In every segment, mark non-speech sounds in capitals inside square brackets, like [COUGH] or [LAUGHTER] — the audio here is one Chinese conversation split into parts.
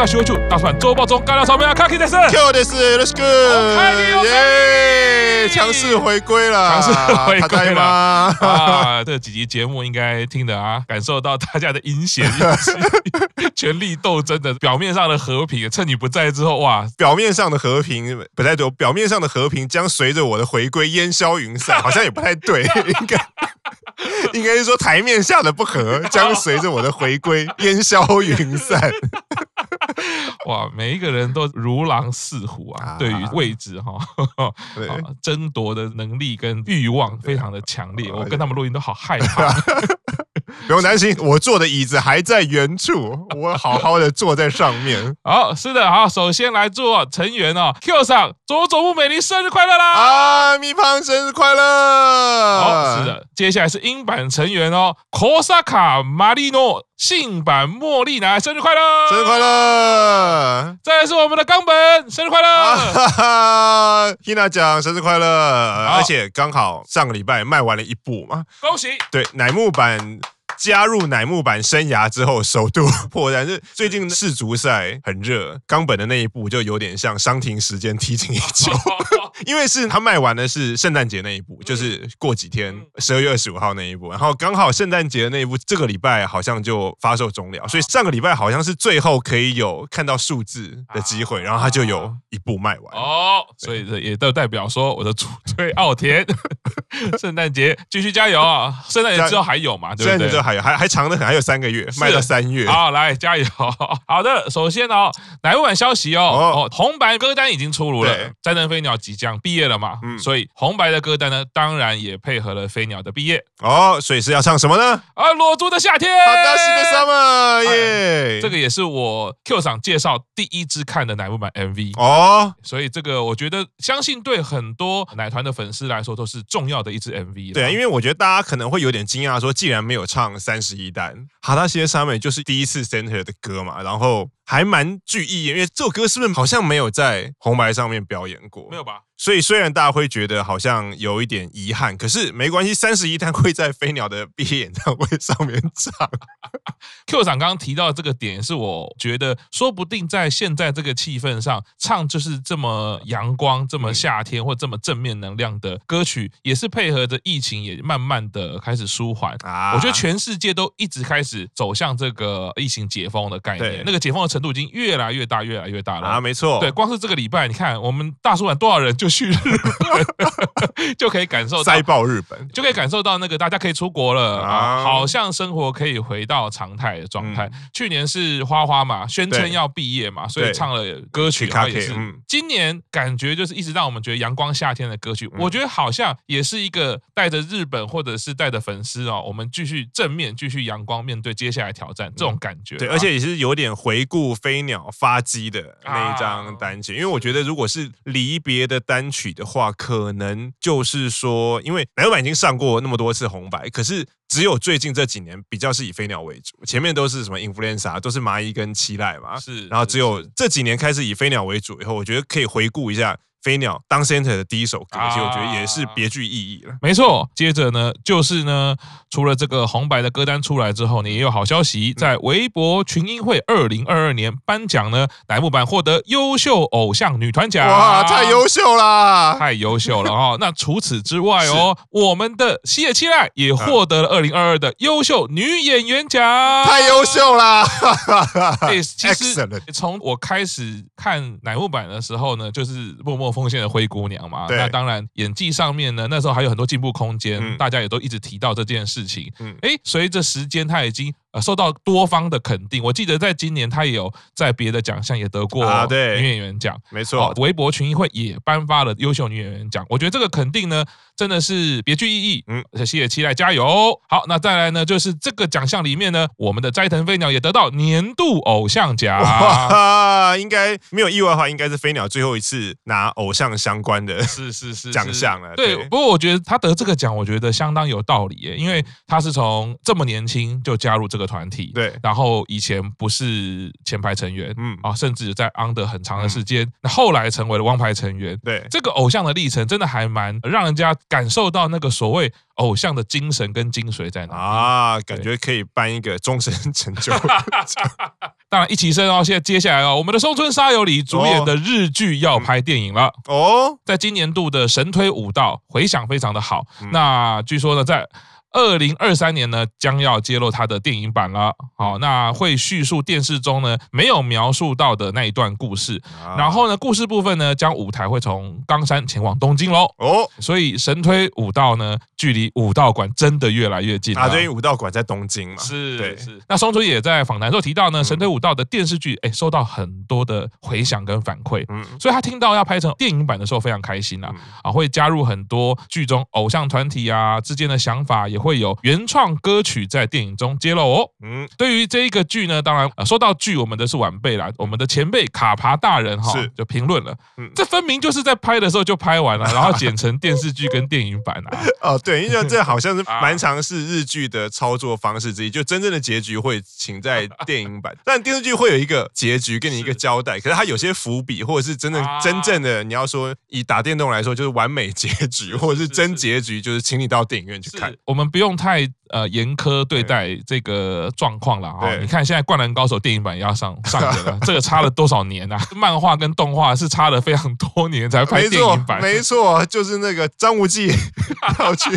どうも，我是三个学会处大蒜周报中干料草莓啊，Kaki 先生，Q 的是 Let's go，耶，强势回归了，强势回归了啊！这几集节目应该听的啊，感受到大家的阴险，权力斗争的表面上的和平，趁你不在之后，哇，表面上的和平不太对，表面上的和平将随着我的回归烟消云散，好像也不太对，应该应该是说台面下的不和将随着我的回归烟消云散。 [LAUGHS] 哇，每一个人都如狼似虎啊！对于位置哈，[LAUGHS] [LAUGHS] 争夺的能力跟欲望非常的强烈，我跟他们录音都好害怕。不用担心，我坐的椅子还在原处，我好好的坐在上面。[LAUGHS] 好，是的，好，首先来祝成员哦，Q 上佐佐木美玲生日快乐啦！啊，咪胖生日快乐！好，是的，接下来是英版成员哦，Kosaka Marino 性版茉莉奶生日快乐，生日快乐！再来是我们的冈本生日快乐，哈哈，Hina 酱生日快乐！而且刚好上个礼拜卖完了一部嘛，恭喜！对，乃木坂。加入乃木坂生涯之后，首度 [LAUGHS] 破产。是最近世足赛很热，冈本的那一部就有点像伤停时间踢进一球，[LAUGHS] 因为是他卖完的是圣诞节那一部，就是过几天十二月二十五号那一部，然后刚好圣诞节的那一部这个礼拜好像就发售终了，所以上个礼拜好像是最后可以有看到数字的机会，然后他就有一步卖完。哦，所以这也都代表说我的主推奥田，[LAUGHS] 圣诞节继续加油啊！圣诞节之后还有嘛？对不对？还有还还长得很，还有三个月，卖到三月。好，来加油！[LAUGHS] 好的，首先哦，奶木坂消息哦，哦，红白歌单已经出炉了。战争飞鸟即将毕业了嘛，嗯，所以红白的歌单呢，当然也配合了飞鸟的毕业。哦，所以是要唱什么呢？啊，裸足的夏天。好的，是的，summer，耶！这个也是我 Q 赏介绍第一支看的奶木坂 MV 哦，所以这个我觉得，相信对很多奶团的粉丝来说都是重要的一支 MV。对，因为我觉得大家可能会有点惊讶，说既然没有唱。三十一单，哈达西的上面就是第一次 center 的歌嘛，然后还蛮具意义，因为这首歌是不是好像没有在红白上面表演过？没有吧？所以虽然大家会觉得好像有一点遗憾，可是没关系，三十一单会在飞鸟的毕业演唱会上面唱。[LAUGHS] Q 长刚刚提到这个点，是我觉得说不定在现在这个气氛上唱就是这么阳光、这么夏天或这么正面能量的歌曲，也是配合着疫情也慢慢的开始舒缓啊。我觉得全世界都一直开始走向这个疫情解封的概念，那个解封的程度已经越来越大、越来越大了啊。没错，对，光是这个礼拜，你看我们大叔版多少人就。去日本 [LAUGHS] 就可以感受到塞爆日本，就可以感受到那个大家可以出国了啊，好像生活可以回到常态的状态。去年是花花嘛，宣称要毕业嘛，所以唱了歌曲，然后也是。今年感觉就是一直让我们觉得阳光夏天的歌曲，我觉得好像也是一个带着日本或者是带着粉丝哦，我们继续正面、继续阳光面对接下来挑战这种感觉。对，而且也是有点回顾飞鸟发迹的那一张单曲，因为我觉得如果是离别的单。曲的话，可能就是说，因为奶油版已经上过那么多次红白，可是只有最近这几年比较是以飞鸟为主，前面都是什么 Influenza，都是麻衣跟期待嘛，是，然后只有这几年开始以飞鸟为主以后，我觉得可以回顾一下。飞鸟当 center 的第一首歌，其实我觉得也是别具意义了。没错，接着呢，就是呢，除了这个红白的歌单出来之后，呢也有好消息，在微博群英会二零二二年颁奖呢，乃木坂获得优秀偶像女团奖。哇，太优秀啦！[LAUGHS] 太优秀了哦。那除此之外哦，我们的西野七濑也获得了二零二二的优秀女演员奖。太优秀啦！对，其实从我开始看乃木坂的时候呢，就是默默。奉献的灰姑娘嘛，那当然演技上面呢，那时候还有很多进步空间，大家也都一直提到这件事情。嗯，哎，随着时间，她已经。呃，受到多方的肯定。我记得在今年，他也有在别的奖项也得过啊，对女演员奖，没错。微博群英会也颁发了优秀女演员奖。我觉得这个肯定呢，真的是别具意义。嗯，谢谢期待，加油。好，那再来呢，就是这个奖项里面呢，我们的斋藤飞鸟也得到年度偶像奖。哇，应该没有意外的话，应该是飞鸟最后一次拿偶像相关的是是是奖项了。对，不过我觉得他得这个奖，我觉得相当有道理耶，因为他是从这么年轻就加入这个。个团体，对，然后以前不是前排成员，嗯。啊，甚至在 under 很长的时间，那、嗯、后来成为了王牌成员，对，这个偶像的历程真的还蛮让人家感受到那个所谓偶像的精神跟精髓在哪啊，感觉可以颁一个终身成就。[LAUGHS] 当然，一起生哦，现在接下来哦，我们的松村沙友里主演的日剧要拍电影了。哦，在今年度的神推武道回响非常的好，嗯、那据说呢，在。二零二三年呢，将要揭露他的电影版了。好，那会叙述电视中呢没有描述到的那一段故事。然后呢，故事部分呢，将舞台会从冈山前往东京喽。哦，所以神推武道呢，距离武道馆真的越来越近了。啊，对，武道馆在东京嘛。是，对，是。那松竹也在访谈时候提到呢，神推武道的电视剧，哎，收到很多的回响跟反馈。嗯，所以他听到要拍成电影版的时候，非常开心啊。啊，会加入很多剧中偶像团体啊之间的想法，也。会有原创歌曲在电影中揭露哦。嗯，对于这一个剧呢，当然说到剧，我们的是晚辈啦，我们的前辈卡爬大人哈就评论了，嗯，这分明就是在拍的时候就拍完了，然后剪成电视剧跟电影版啊。[LAUGHS] 哦，对，因为这好像是 [LAUGHS] 蛮常是日剧的操作方式之一，就真正的结局会请在电影版，[LAUGHS] 但电视剧会有一个结局跟你一个交代，可是它有些伏笔，或者是真的真正的你要说以打电动来说，就是完美结局，或者是真结局，就是请你到电影院去看，我们不用太呃严苛对待这个状况了啊。你看现在《灌篮高手》电影版也要上上了，[LAUGHS] 这个差了多少年啊？漫画跟动画是差了非常多年才拍电影版。没错，就是那个张无忌要去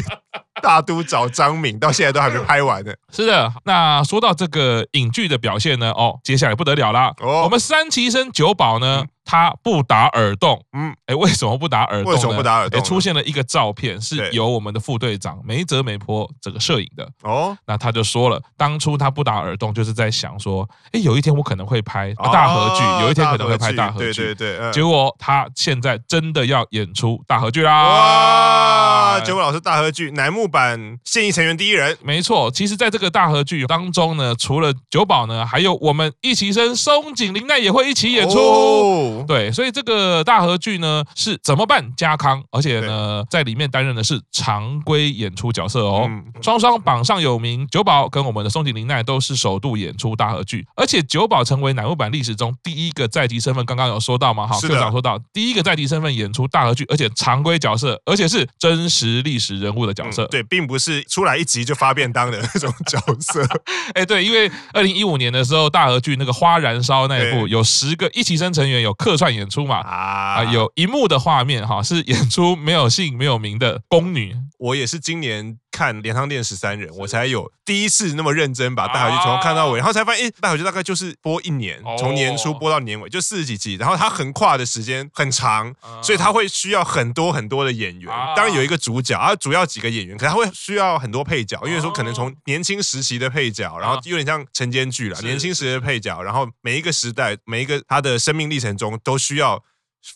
大都找张敏，到现在都还没拍完呢。[LAUGHS] 是的，那说到这个影剧的表现呢，哦，接下来不得了啦。我们三期生九保呢。他不打耳洞，嗯，哎，为什么不打耳洞呢？为什么不打耳洞？出现了一个照片，是由我们的副队长梅泽梅坡这个摄影的。哦，那他就说了，当初他不打耳洞，就是在想说，哎，有一天我可能会拍大合剧，有一天可能会拍大合剧，对对对。结果他现在真的要演出大合剧啦！哇，久保老师大合剧乃木坂现役成员第一人，没错。其实，在这个大合剧当中呢，除了九保呢，还有我们一起生松井玲奈也会一起演出。对，所以这个大合剧呢是怎么办？家康，而且呢在里面担任的是常规演出角色哦。双双榜上有名，九保跟我们的松井玲奈都是首度演出大合剧，而且九保成为乃木坂历史中第一个在籍身份，刚刚有说到嘛？哈，社长说到第一个在籍身份演出大合剧，而且常规角色，而且是真实历史人物的角色。对，并不是出来一集就发便当的那种角色。[LAUGHS] 哎，对，因为二零一五年的时候，大河剧那个花燃烧那一部，有十个一期生成员有。客串演出嘛啊，有一幕的画面哈，是演出没有姓没有名的宫女。我也是今年看莲汤店十三人，我才有第一次那么认真把大河剧从头看到尾，然后才发现，哎，大河剧大概就是播一年，从年初播到年尾，就四十几集，然后它横跨的时间很长，所以它会需要很多很多的演员。当然有一个主角，啊，主要几个演员，可是他会需要很多配角，因为说可能从年轻时期的配角，然后有点像晨间剧了，年轻时期的配角，然后每一个时代，每一个他的生命历程中。都需要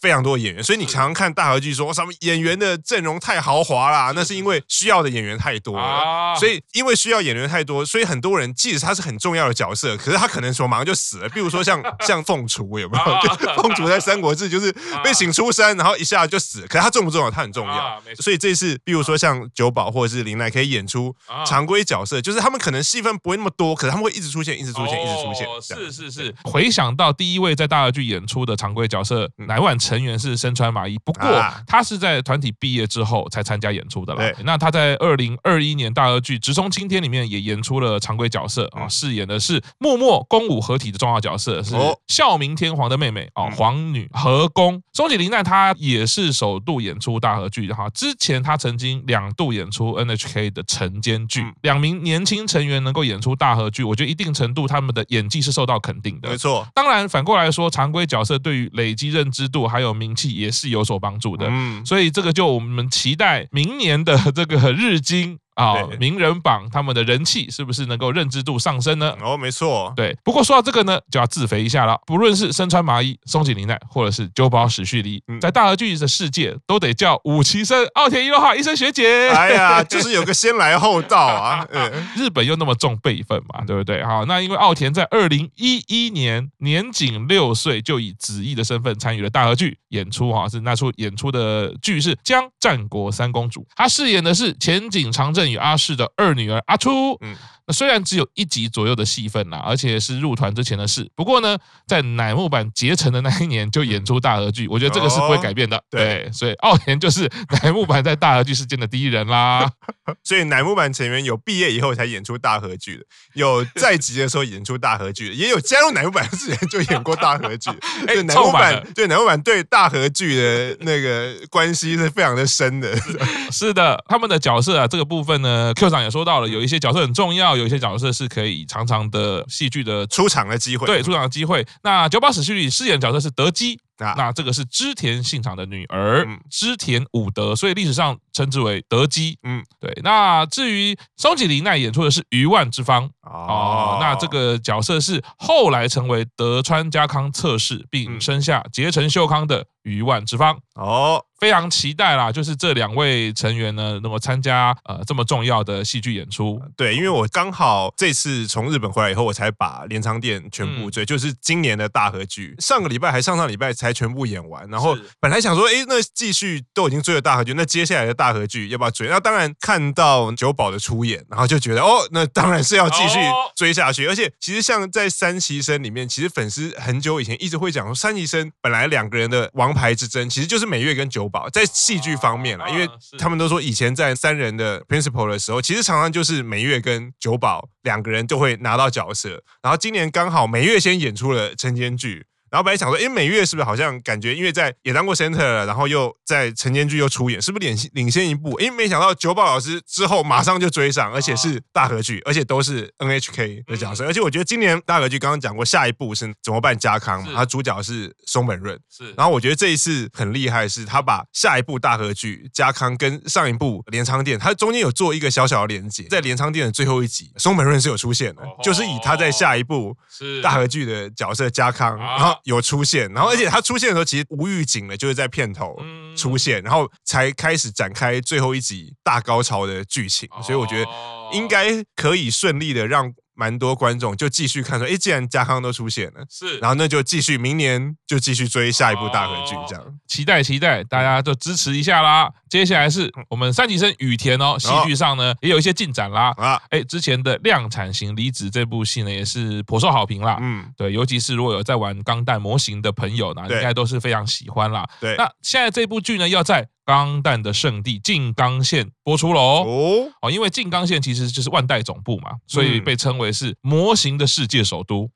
非常多的演员，所以你常常看大合剧说什么演员的阵容太豪华啦，那是因为需要的演员太多了。所以因为需要演员太多，所以很多人即使他是很重要的角色，可是他可能说马上就死了。比如说像 [LAUGHS] 像凤雏有没有？凤雏在《三国志》就是被请出山，然后一下就死了。可是他重不重要？他很重要。所以这次，比如说像九保或者是林奈可以演出常规角色，就是他们可能戏份不会那么多，可是他们会一直出现，一直出现，一直出现。是是是。回想到第一位在大合剧演出的常规角色，乃木坂成员是身穿麻衣，不过他是在团体毕业之后才参加演出的了。那他在二零二一年大和剧《直冲青天》里面也演出了常规角色啊，饰演的是默默公武合体的重要角色，是孝明天皇的妹妹啊，皇女和宫。松井玲奈她也是首度演出大和剧哈，之前她曾经两度演出 NHK 的晨间剧。两名年轻成员能够演出大和剧，我觉得一定程度他们的演技是受到肯定的。没错，当然反过来说，常规角色对于累积认知度还有名。气也是有所帮助的，嗯，所以这个就我们期待明年的这个日经。啊，名人榜他们的人气是不是能够认知度上升呢？哦，没错，对。不过说到这个呢，就要自肥一下了。不论是身穿麻衣、松井玲奈，或者是久保史绪里，在大和剧的世界都得叫武崎生奥田一路哈医生学姐。哎呀，[LAUGHS] 就是有个先来后到啊。[LAUGHS] 日本又那么重辈分嘛，对不对？好，那因为奥田在二零一一年年仅六岁就以子役的身份参与了大和剧演出，哈，是那出演出的剧是《将战国三公主》，他饰演的是前井长政与阿氏的二女儿阿初，虽然只有一集左右的戏份啦，而且是入团之前的事。不过呢，在乃木坂结成的那一年就演出大和剧，我觉得这个是不会改变的。哦、对，对，所以奥田就是乃木坂在大和剧事件的第一人啦。[LAUGHS] 所以乃木坂成员有毕业以后才演出大和剧的，有在籍的时候演出大和剧的，也有加入乃木坂之前就演过大和剧。[LAUGHS] 哎、欸，乃木坂对乃木坂对大和剧的那个关系是非常的深的。是的，他们的角色啊，这个部分呢，Q 长也说到了，有一些角色很重要，有一些角色是可以常常的戏剧的出场的机会。对，出场的机会。那九把史绪里饰演的角色是德基。那那这个是织田信长的女儿，嗯、织田武德，所以历史上称之为德姬。嗯，对。那至于松井玲奈演出的是余万之方哦，哦，那这个角色是后来成为德川家康侧室，并生下结城秀康的余万之方哦。非常期待啦，就是这两位成员呢，能够参加呃这么重要的戏剧演出。对，因为我刚好这次从日本回来以后，我才把镰仓店全部追，嗯、就是今年的大合剧。上个礼拜还上上礼拜才全部演完，然后本来想说，哎，那继续都已经追了大合剧，那接下来的大合剧要不要追？那当然看到九保的出演，然后就觉得哦，那当然是要继续追下去。哦、而且其实像在三期生里面，其实粉丝很久以前一直会讲说，三期生本来两个人的王牌之争，其实就是美月跟九保。在戏剧方面啦，因为他们都说以前在三人的 principal 的时候，其实常常就是美月跟九保两个人就会拿到角色，然后今年刚好美月先演出了晨间剧。然后本来想说，哎，美月是不是好像感觉，因为在也当过 center 了，然后又在晨间剧又出演，是不是领领先一步？哎，没想到九宝老师之后马上就追上，而且是大河剧，而且都是 NHK 的角色。而且我觉得今年大河剧刚刚讲过，下一部是怎么办？家康嘛，他主角是松本润。是。然后我觉得这一次很厉害，是他把下一部大河剧家康跟上一部镰仓店，他中间有做一个小小的连接，在镰仓店的最后一集，松本润是有出现的，就是以他在下一部大河剧的角色家康，然后。有出现，然后而且他出现的时候其实无预警的，就是在片头出现，然后才开始展开最后一集大高潮的剧情，所以我觉得应该可以顺利的让。蛮多观众就继续看说，哎，既然家康都出现了，是，然后那就继续明年就继续追下一部大河剧，这样期待期待，大家就支持一下啦。接下来是我们三级生雨田哦，戏剧上呢也有一些进展啦。啊，哎，之前的量产型离子这部戏呢也是颇受好评啦。嗯，对，尤其是如果有在玩钢弹模型的朋友呢，应该都是非常喜欢啦。对，那现在这部剧呢要在。钢弹的圣地静冈县播出了哦哦，因为静冈县其实就是万代总部嘛，所以被称为是模型的世界首都。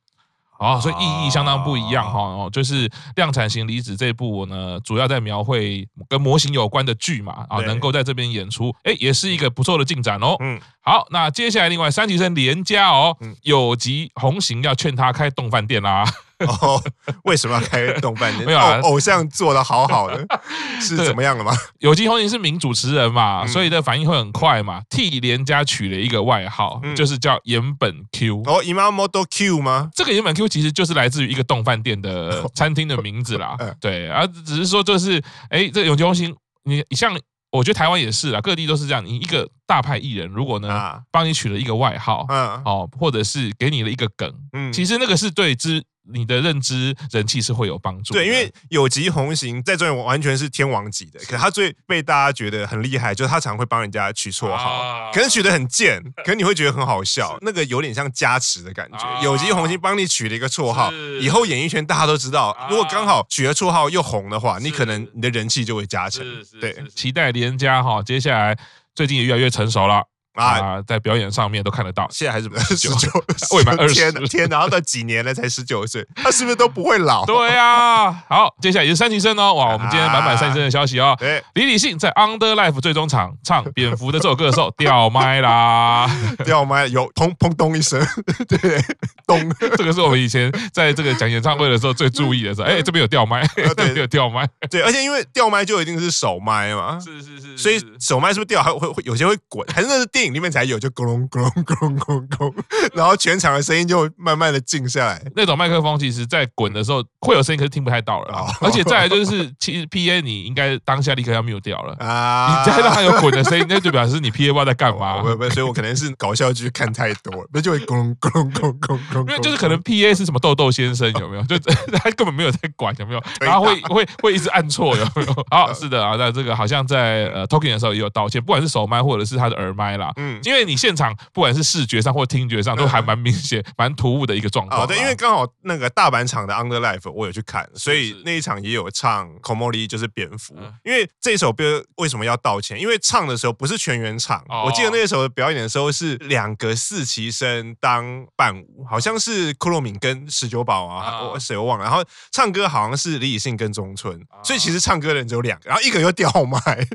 啊，所以意义相当不一样哈哦，就是量产型离子这部呢，主要在描绘跟模型有关的剧嘛啊，能够在这边演出，哎，也是一个不错的进展哦。嗯，好，那接下来另外三级生连家哦，有吉红行要劝他开动饭店啦。[LAUGHS] 哦，为什么要开动饭店？没有啊，偶像做的好好的，[LAUGHS] 是怎么样的吗？有吉弘行是名主持人嘛，所以的反应会很快嘛。替连家取了一个外号，就是叫岩本 Q。哦，Imamoto Q 吗？这个岩本 Q 其实就是来自于一个动饭店的餐厅的名字啦。[LAUGHS] 对，啊只是说就是，哎，这有吉弘行，你像我觉得台湾也是啊，各地都是这样。你一个大牌艺人，如果呢帮你取了一个外号，嗯，哦，或者是给你了一个梗，嗯，其实那个是对之。你的认知人气是会有帮助，对，因为有吉红行在这里完全是天王级的，可他最被大家觉得很厉害，就是他常会帮人家取绰号，可能取得很贱，[LAUGHS] 可能你会觉得很好笑，那个有点像加持的感觉。有吉弘行帮你取了一个绰号，以后演艺圈大家都知道，如果刚好取了绰号又红的话，你可能你的人气就会加成。对，期待连家哈，接下来最近也越来越成熟了。啊，在表演上面都看得到，现在还是 [LAUGHS] 十九，未满二十，天天，然后都几年了？才十九岁，他是不是都不会老？对啊，好，接下来也是三井生哦，哇，我们今天满满三期生的消息哦。李李信在 Under Life 最终场唱蝙蝠的这首歌的时候 [LAUGHS] 掉麦啦，[LAUGHS] 掉麦有砰砰咚一声，对，咚，[LAUGHS] 这个是我们以前在这个讲演唱会的时候最注意的时候，哎，这边有掉麦，[LAUGHS] 这边有掉麦，对，而且因为掉麦就一定是手麦嘛，是是是，所以手麦是不是掉还会会有些会滚，还是那是电。影里面才有，就咕隆咕隆咕隆咕隆咕隆，[LAUGHS] 然后全场的声音就慢慢的静下来。那种麦克风其实在滚的时候会有声音，可是听不太到了。哦、而且再来就是，其实 P A 你应该当下立刻要 mute 掉了啊！你再让它有滚的声音，那就表示你 P A 不知道在干嘛。不不，所以我可能是搞笑剧看太多了，那就会咕隆咕隆咕隆因为就是可能 P A 是什么豆豆先生有没有？[LAUGHS] 就 [LAUGHS] 他根本没有在管有没有，然后会会会一直按错有没有？[LAUGHS] 好，是的啊，那这个好像在呃 talking 的时候也有道歉，不管是手麦或者是他的耳麦啦，嗯，因为你现场不管是视觉上或听觉上都还蛮明显、蛮突兀的一个状况。对，因为刚好那个大阪场的 Under Life 我有去看，所以那一场也有唱 c o m o l i 就是蝙蝠，因为这首歌为什么要道歉？因为唱的时候不是全员唱，我记得那时候表演的时候是两个四期生当伴舞，好像是库洛敏跟十九宝啊，我谁我忘了，然后唱歌好像是李以信跟中村，所以其实唱歌的人只有两个，然后一个又掉麦。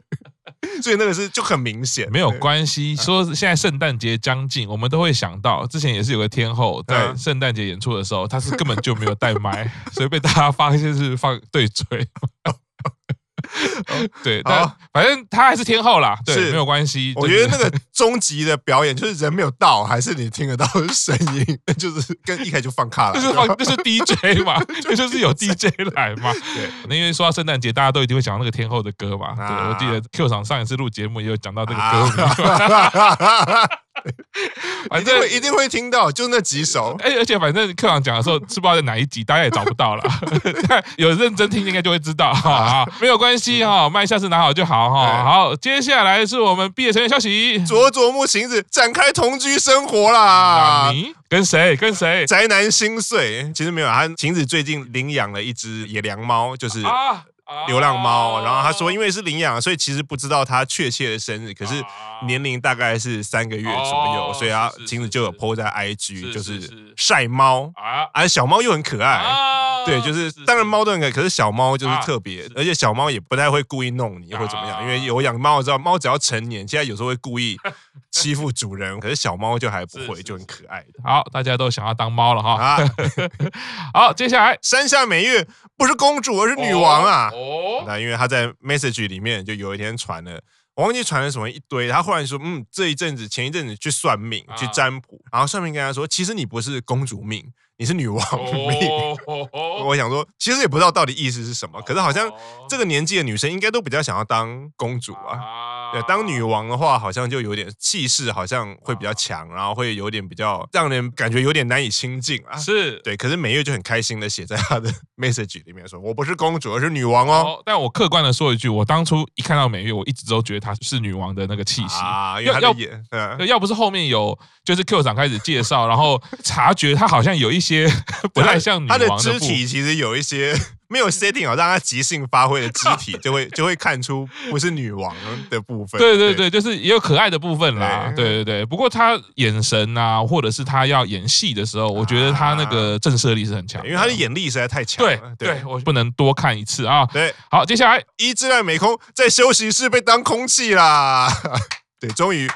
[LAUGHS] 所以那个是就很明显，没有关系。说现在圣诞节将近，我们都会想到之前也是有个天后在圣诞节演出的时候，他是根本就没有带麦，[LAUGHS] 所以被大家发现是放对嘴。[LAUGHS] [LAUGHS] 对，但反正他还是天后啦，对，没有关系。我觉得那个终极的表演就是人没有到，还是你听得到声音，[LAUGHS] 就是跟一开始就放卡了，就是放，就是 DJ 嘛，就是 [LAUGHS] 有 DJ 来嘛。对，那因为说到圣诞节，大家都一定会想到那个天后的歌嘛。对，我记得 Q 场上一次录节目也有讲到这个歌名。反正一定会听到，就那几首。哎，而且反正课长讲的时候，是不知道在哪一集，大家也找不到了。[LAUGHS] 有认真听，应该就会知道哈。没有关系哈，麦下次拿好就好哈。好，接下来是我们毕业成员消息。佐佐木晴子展开同居生活啦。你跟谁？跟谁？宅男心碎。其实没有，他晴子最近领养了一只野良猫，就是。流浪猫，然后他说，因为是领养，所以其实不知道他确切的生日，可是年龄大概是三个月左右，所以他晴子就有 po 在 IG，就是晒猫。啊，而小猫又很可爱，对，就是当然猫都很可爱，可是小猫就是特别，而且小猫也不太会故意弄你或怎么样，因为有养猫我知道，猫只要成年，现在有时候会故意欺负主人，可是小猫就还不会，就很可爱的。好，大家都想要当猫了哈，[LAUGHS] 好，接下来山下美月不是公主，而是女王啊。哦，那因为她在 message 里面就有一天传了，我忘记传了什么一堆，她忽然说，嗯，这一阵子前一阵子去算命去占卜，然后算命跟她说，其实你不是公主命。你是女王命，[LAUGHS] 我想说，其实也不知道到底意思是什么。可是好像这个年纪的女生应该都比较想要当公主啊。对，当女王的话，好像就有点气势，好像会比较强，然后会有点比较让人感觉有点难以亲近啊。是对，可是美月就很开心的写在她的 [LAUGHS] message 里面说：“我不是公主，而是女王哦。”但我客观的说一句，我当初一看到美月，我一直都觉得她是女王的那个气息啊。要要要不是后面有就是 Q 长开始介绍，然后察觉她好像有一些。[LAUGHS] 不太像女王，她的肢体其实有一些没有 setting 好，让她即兴发挥的肢体，就会就会看出不是女王的部分。对对对，就是也有可爱的部分啦。对对对，不过她眼神啊，或者是她要演戏的时候，我觉得她那个震慑力是很强，因为她的眼力实在太强了。对对，我不能多看一次啊。对，好，接下来一之濑美空在休息室被当空气啦。[LAUGHS] 对，终于。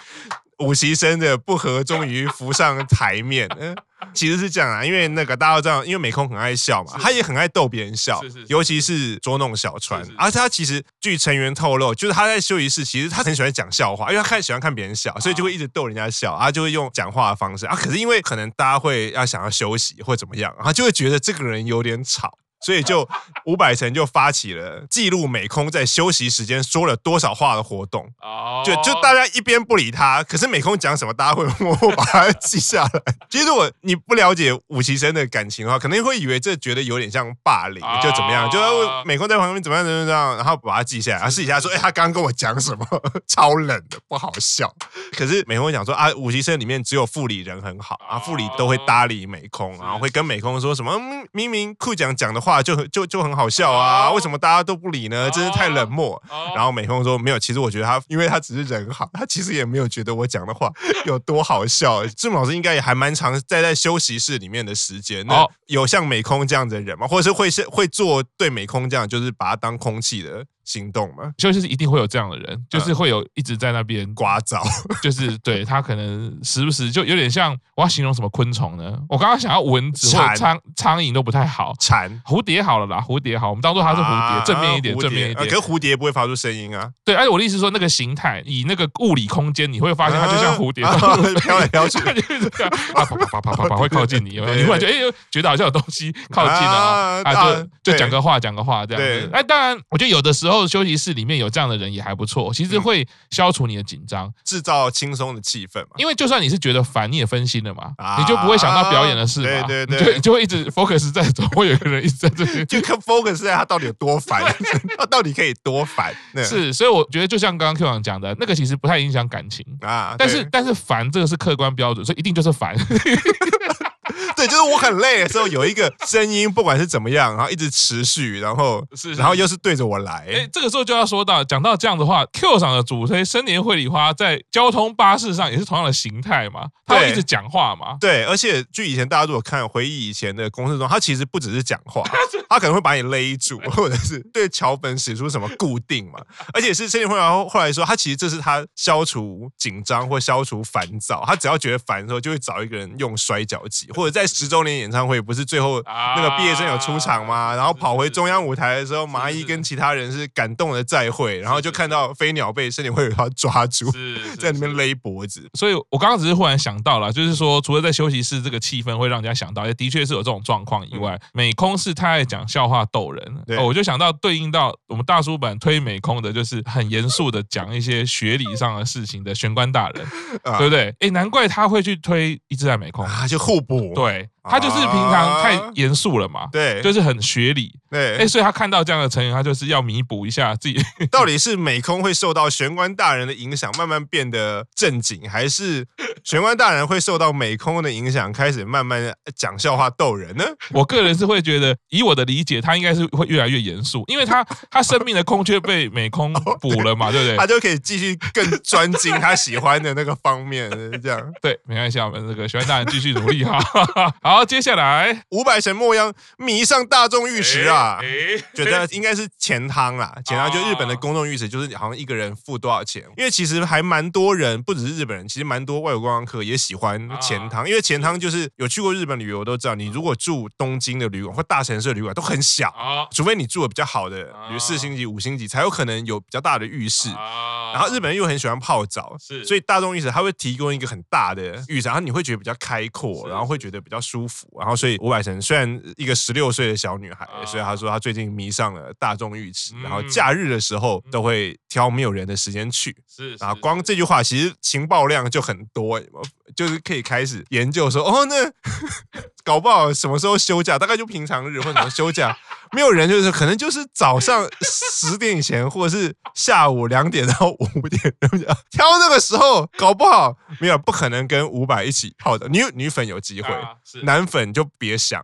五期生的不和终于浮上台面，嗯，[LAUGHS] 其实是这样啊，因为那个大家都知道，因为美空很爱笑嘛，他也很爱逗别人笑，尤其是捉弄小川，而且他其实据成员透露，就是他在休息室，其实他很喜欢讲笑话，因为他看喜欢看别人笑，所以就会一直逗人家笑，啊就会用讲话的方式啊，可是因为可能大家会要想要休息或怎么样，他就会觉得这个人有点吵。所以就五百层就发起了记录美空在休息时间说了多少话的活动，哦就就大家一边不理他，可是美空讲什么，大家会 [LAUGHS] 默默把它记下来。其实如果你不了解五期生的感情的话，可能会以为这觉得有点像霸凌，就怎么样，就美空在旁边怎么样怎么样，然后把它记下来，然后私底下说，哎，他刚刚跟我讲什么，[LAUGHS] 超冷的，不好笑。可是美空讲说啊，五期生里面只有副理人很好啊，副理都会搭理美空，然后会跟美空说什么，明明酷讲讲的话。就就就很好笑啊！为什么大家都不理呢？真是太冷漠。然后美空说没有，其实我觉得他，因为他只是人好，[LAUGHS] 他其实也没有觉得我讲的话 [LAUGHS] 有多好笑。志木老师应该也还蛮长在在休息室里面的时间。那有像美空这样的人吗？或者是会是会做对美空这样，就是把他当空气的？行动嘛，就是一定会有这样的人，就是会有一直在那边刮噪，[LAUGHS] 就是对他可能时不时就有点像，我要形容什么昆虫呢？我刚刚想要蚊子或苍苍蝇都不太好，蝉。蝴蝶好了啦，蝴蝶好，我们当做它是蝴蝶，正面一点，正面一点。可是蝴蝶不会发出声音啊。对，而且我的意思说，那个形态以那个物理空间，你会发现它就像蝴蝶。[LAUGHS] 飘来飘去，[LAUGHS] 就是这样啊，啪啪啪啪啪啪会靠近你，你忽然觉得哎，觉得好像有东西靠近了啊，就就讲个话，讲个话这样。子。哎，当然，我觉得有的时候。候休息室里面有这样的人也还不错，其实会消除你的紧张，制造轻松的气氛嘛。因为就算你是觉得烦，你也分心了嘛，你就不会想到表演的事嘛，对对对，就就会一直 focus 在总会有个人一直在这边，[LAUGHS] 就看 focus 在他到底有多烦，[LAUGHS] 他到底可以多烦。是，所以我觉得就像刚刚 Q 王讲的，那个其实不太影响感情啊，但是但是烦这个是客观标准，所以一定就是烦。[LAUGHS] 对，就是我很累的时候，有一个声音，不管是怎么样，然后一直持续，然后是，然后又是对着我来。哎，这个时候就要说到，讲到这样的话，Q 厂的主推生年会里花在交通巴士上也是同样的形态嘛，他会一直讲话嘛。对，而且据以前大家如果看回忆以前的公式中，他其实不只是讲话，[LAUGHS] 他可能会把你勒住，或者是对桥本使出什么固定嘛。而且是生年会后后来说，他其实这是他消除紧张或消除烦躁，他只要觉得烦的时候，就会找一个人用摔跤机，或者在。十周年演唱会不是最后那个毕业生有出场吗？然后跑回中央舞台的时候，麻衣跟其他人是感动的再会，然后就看到飞鸟被生年会他抓住，[LAUGHS] 在那边勒脖子。所以我刚刚只是忽然想到了，就是说除了在休息室这个气氛会让人家想到，也的确是有这种状况以外，美空是太爱讲笑话逗人。哦我就想到对应到我们大叔版推美空的，就是很严肃的讲一些学理上的事情的玄关大人，[LAUGHS] 对不对？哎，难怪他会去推一直在美空啊，就互补。对。okay. 他就是平常太严肃了嘛，对，就是很学理，对，哎，所以他看到这样的成员，他就是要弥补一下自己。[LAUGHS] 到底是美空会受到玄关大人的影响，慢慢变得正经，还是玄关大人会受到美空的影响，开始慢慢讲笑话逗人呢？我个人是会觉得，以我的理解，他应该是会越来越严肃，因为他 [LAUGHS] 他生命的空缺被美空补了嘛，[LAUGHS] 对不对？他就可以继续更专精他喜欢的那个方面，这样。对，没关系，我们这个玄关大人继续努力哈。好，接下来。伍佰沈默央迷上大众浴池啊，觉得应该是钱汤啦，[LAUGHS] 钱汤就日本的公众浴池，就是好像一个人付多少钱。因为其实还蛮多人，不只是日本人，其实蛮多外国观光客也喜欢钱汤，因为钱汤就是有去过日本旅游都知道，你如果住东京的旅馆或大城市的旅馆都很小，除非你住的比较好的，比如四星级、五星级，才有可能有比较大的浴室。然后日本人又很喜欢泡澡，是所以大众浴池它会提供一个很大的浴场，然后你会觉得比较开阔，然后会觉得比较舒服。然后，所以伍佰成虽然一个十六岁的小女孩，所以她说她最近迷上了大众浴池，然后假日的时候都会挑没有人的时间去。是，然后光这句话其实情报量就很多，就是可以开始研究说，哦，那 [LAUGHS] 搞不好什么时候休假，大概就平常日或者什么休假。没有人，就是可能就是早上十点以前，或者是下午两点到五点，挑那个时候，搞不好没有不可能跟五百一起泡的女女粉有机会，男粉就别想。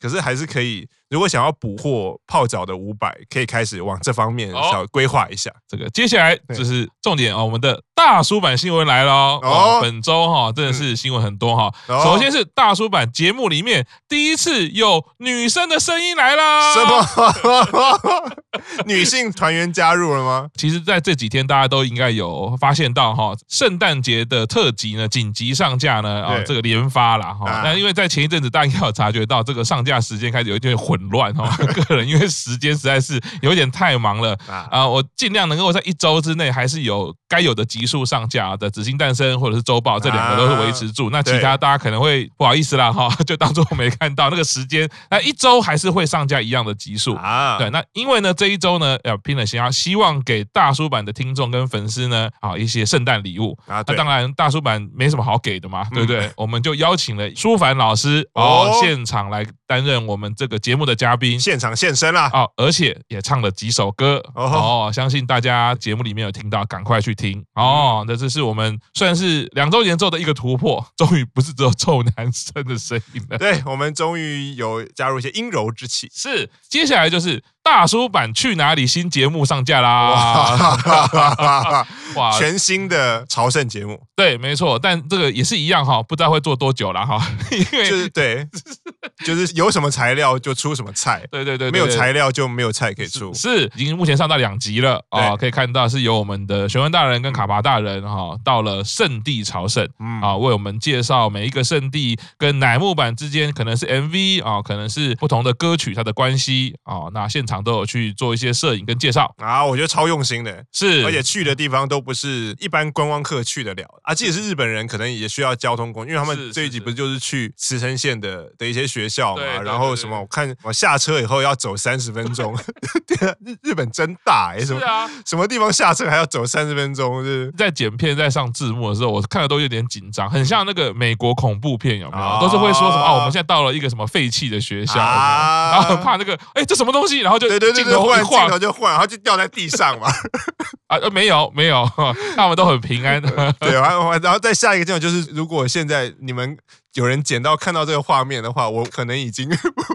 可是还是可以。如果想要捕获泡澡的五百，可以开始往这方面小规划一下。这个接下来就是重点哦，我们的大叔版新闻来了哦。本周哈真的是新闻很多哈。首先是大叔版节目里面第一次有女生的声音来啦。什么？[LAUGHS] 女性团员加入了吗？其实，在这几天大家都应该有发现到哈，圣诞节的特辑呢紧急上架呢啊，这个连发了哈。那因为在前一阵子大家应该有察觉到，这个上架时间开始有一点混。乱哈，[LAUGHS] 个人因为时间实在是有点太忙了啊，我尽量能够在一周之内还是有该有的集数上架的《紫星诞生》或者是周报这两个都是维持住，那其他大家可能会不好意思啦哈，[LAUGHS] 就当做我没看到那个时间，那一周还是会上架一样的集数啊。对，那因为呢这一周呢要拼了心，希望给大叔版的听众跟粉丝呢啊一些圣诞礼物啊。那当然大叔版没什么好给的嘛，对不对？我们就邀请了舒凡老师哦现场来担任我们这个节目的嘉宾现场现身啦，哦，而且也唱了几首歌哦，相信大家节目里面有听到，赶快去听哦。那这是我们算是两周年之后的一个突破，[LAUGHS] 终于不是只有臭男生的声音了，对，我们终于有加入一些阴柔之气。是，接下来就是。大叔版去哪里新节目上架啦！[LAUGHS] 哇，全新的朝圣节目，对，没错，但这个也是一样哈，不知道会做多久了哈，[LAUGHS] 因为就是对，[LAUGHS] 就是有什么材料就出什么菜，对对对，没有材料就没有菜可以出，是已经目前上到两集了啊，可以看到是由我们的玄关大人跟卡巴大人哈，到了圣地朝圣啊，为我们介绍每一个圣地跟乃木坂之间可能是 MV 啊，可能是不同的歌曲它的关系啊，那现场。场都有去做一些摄影跟介绍。啊，我觉得超用心的，是，而且去的地方都不是一般观光客去得了。啊，即使是日本人，可能也需要交通工具，因为他们这一集不是就是去茨城县的的一些学校嘛，然后什么，我看我下车以后要走三十分钟，[LAUGHS] 日日本真大哎，什么什么地方下车还要走三十分钟，是。在剪片在上字幕的时候，我看的都有点紧张，很像那个美国恐怖片有没有？都是会说什么啊，我们现在到了一个什么废弃的学校，然后很怕那个哎这什么东西，然后就对对对，镜头镜头就换，然后就掉在地上嘛，[LAUGHS] 啊没有没有，[LAUGHS] 他们都很平安的，[LAUGHS] 对，然后然后再下一个镜头就是，如果现在你们。有人捡到看到这个画面的话，我可能已经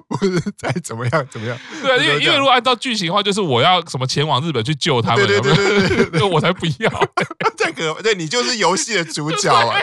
不是再怎么样怎么样。对，因为因为如果按照剧情的话，就是我要什么前往日本去救他们，对对对对对，我才不要。这个对你就是游戏的主角啊。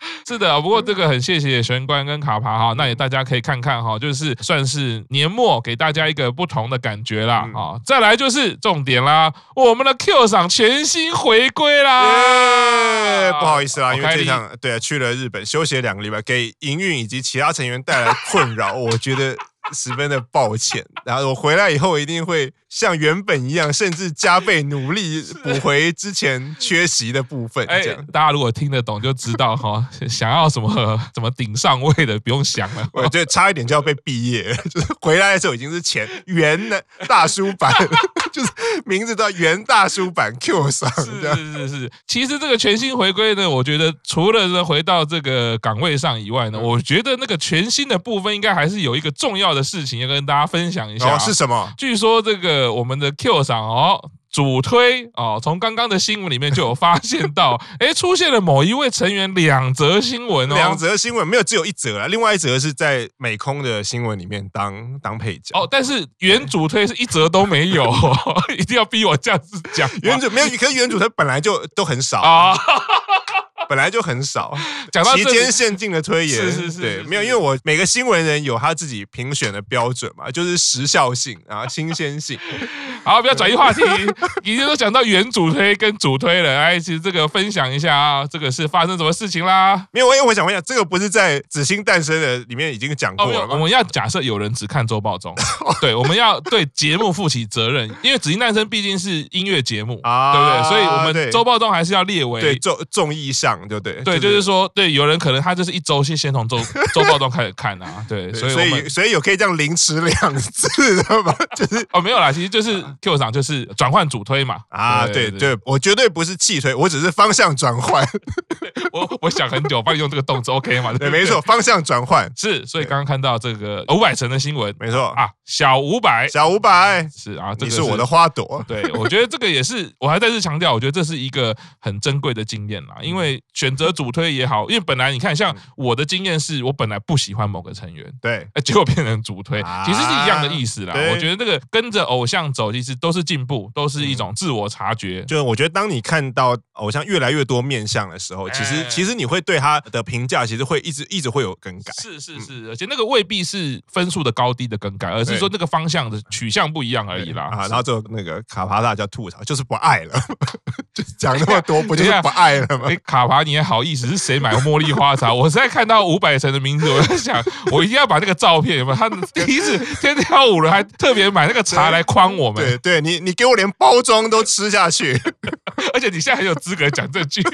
[LAUGHS] 是的，不过这个很谢谢玄关跟卡帕哈，那也大家可以看看哈，就是算是年末给大家一个不同的感觉啦啊。再来就是重点啦，我们的 Q 赏全新回归啦。不好意思啦，因为这场对啊去了日本休息了两个礼拜，给营运以及其他成员带来困扰，我觉得十分的抱歉。然后我回来以后一定会。像原本一样，甚至加倍努力补回之前缺席的部分。大家如果听得懂就知道哈，[LAUGHS] 想要什么什么顶上位的，不用想了。我觉得差一点就要被毕业了，就是回来的时候已经是前原的大叔版，[LAUGHS] 就是 [LAUGHS] 名字叫袁大叔版 Q 赏。是是是是，其实这个全新回归呢，我觉得除了呢回到这个岗位上以外呢，我觉得那个全新的部分应该还是有一个重要的事情要跟大家分享一下。哦，是什么？据说这个。我们的 Q 赏哦，主推哦，从刚刚的新闻里面就有发现到，[LAUGHS] 哎，出现了某一位成员两则新闻哦，两则新闻没有，只有一则啦，另外一则是在美空的新闻里面当当配角。哦，但是原主推是一则都没有，[LAUGHS] 一定要逼我这样子讲，原主没有，可是原主推本来就都很少。啊。[LAUGHS] 本来就很少，讲到期间限定的推演，是是是，对，没有，因为我每个新闻人有他自己评选的标准嘛，就是时效性啊，新鲜性。[LAUGHS] 好，不要转移话题，[LAUGHS] 已经都讲到原主推跟主推了，哎，其实这个分享一下啊，这个是发生什么事情啦？没有，因为我想问一下，这个不是在《紫星诞生》的里面已经讲过了吗？我们要假设有人只看周报中，[LAUGHS] 对，我们要对节目负起责任，因为《紫星诞生》毕竟是音乐节目啊，对不对？所以我们周报中还是要列为对重重义上。对不对？对，就是说，对，有人可能他就是一周先先从周周报中开始看啊，对，所以所以所以有可以这样凌迟两次的吗？就是哦，没有啦，其实就是 Q 赏就是转换主推嘛，啊，对对，我绝对不是气推，我只是方向转换。[LAUGHS] 我我想很久，帮你用这个动作，OK 吗？对，没错，[LAUGHS] 方向转换。是，所以刚刚看到这个五百层的新闻，没错。啊，小五百，小五百。是啊，这是我的花朵。[LAUGHS] 对，我觉得这个也是，我还再次强调，我觉得这是一个很珍贵的经验啦，因为选择主推也好，因为本来你看，像我的经验是我本来不喜欢某个成员，对，结果变成主推，其实是一样的意思啦。我觉得这个跟着偶像走，其实都是进步，都是一种自我察觉。就是我觉得当你看到偶像越来越多面相的时候，其实其实你会对他的评价其实会一直一直会有更改。是是是，而且那个未必是分数的高低的更改，而是说那个方向的取向不一样而已啦。啊，然后就那个卡帕大叫吐槽，就是不爱了，[LAUGHS] 就讲那么多，[LAUGHS] 不就是不爱了吗？卡帕你也好意思？是谁买茉莉花茶？我实在看到五百层的名字，我在想，我一定要把那个照片有没有？他第一次天跳舞了，还特别买那个茶来诓我们。对，对，你你给我连包装都吃下去，[LAUGHS] 而且你现在很有资格讲这句。[LAUGHS]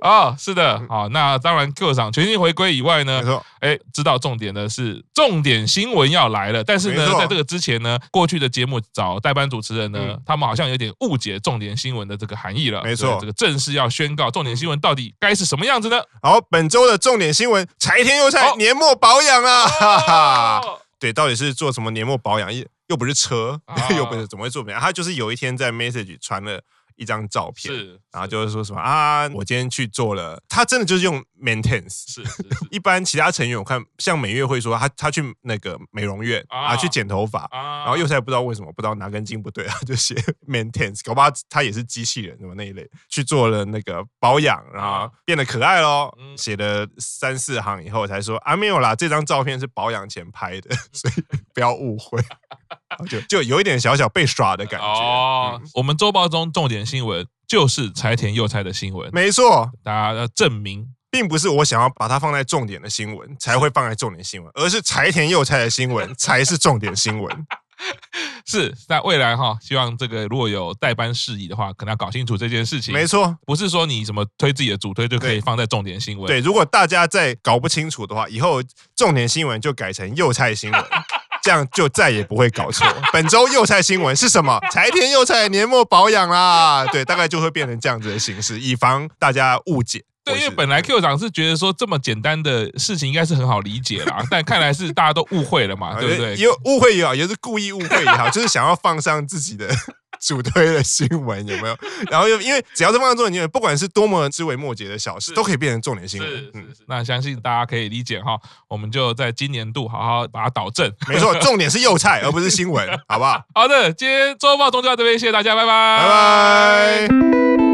哦，是的，好，那当然 Q 赏全新回归以外呢，没错，哎，知道重点的是重点新闻要来了，但是呢，在这个之前呢，过去的节目找代班主持人呢，他们好像有点误解重点新闻的这个含义了。没错，这个正式要宣告重点新闻到底该是什么样子呢？好，本周的重点新闻，柴田佑菜年末保养啊，哈哈，对，到底是做什么年末保养？又又不是车，[LAUGHS] 又不是怎么会做保养？他就是有一天在 message 传了。一张照片，是，然后就是说什么啊，我今天去做了，他真的就是用 maintenance，是，一般其他成员我看像美月会说他他去那个美容院啊去剪头发，啊、然后佑菜不知道为什么不知道哪根筋不对啊，就写 [LAUGHS] maintenance，搞不好他也是机器人什么那一类去做了那个保养，然后变得可爱喽，写了三四行以后才说啊没有啦，这张照片是保养前拍的，[LAUGHS] 所以不要误会。[LAUGHS] 就就有一点小小被耍的感觉哦。我们周报中重点新闻就是柴田佑菜的新闻，没错。大家要证明，并不是我想要把它放在重点的新闻才会放在重点新闻，而是柴田佑菜的新闻 [LAUGHS] 才是重点新闻。[LAUGHS] 是在未来哈，希望这个如果有代班事宜的话，可能要搞清楚这件事情。没错，不是说你怎么推自己的主推就可以放在重点新闻。对，如果大家再搞不清楚的话，以后重点新闻就改成幼菜新闻，这样就再也不会搞错。[LAUGHS] 本周幼菜新闻是什么？[LAUGHS] 柴田幼菜年末保养啦，对，大概就会变成这样子的形式，以防大家误解。对，因为本来 Q 长是觉得说这么简单的事情应该是很好理解啦，[LAUGHS] 但看来是大家都误会了嘛，对不对？有误会也好，也是故意误会也好，就是想要放上自己的主推的新闻有没有？[LAUGHS] 然后又因为只要是放在重点新闻，不管是多么枝微末节的小事，都可以变成重点新闻。嗯，那相信大家可以理解哈，我们就在今年度好好把它导正。没错，重点是幼菜，而不是新闻，[LAUGHS] 好不好？好的，今天周报中就到这边，谢谢大家，拜拜，拜拜。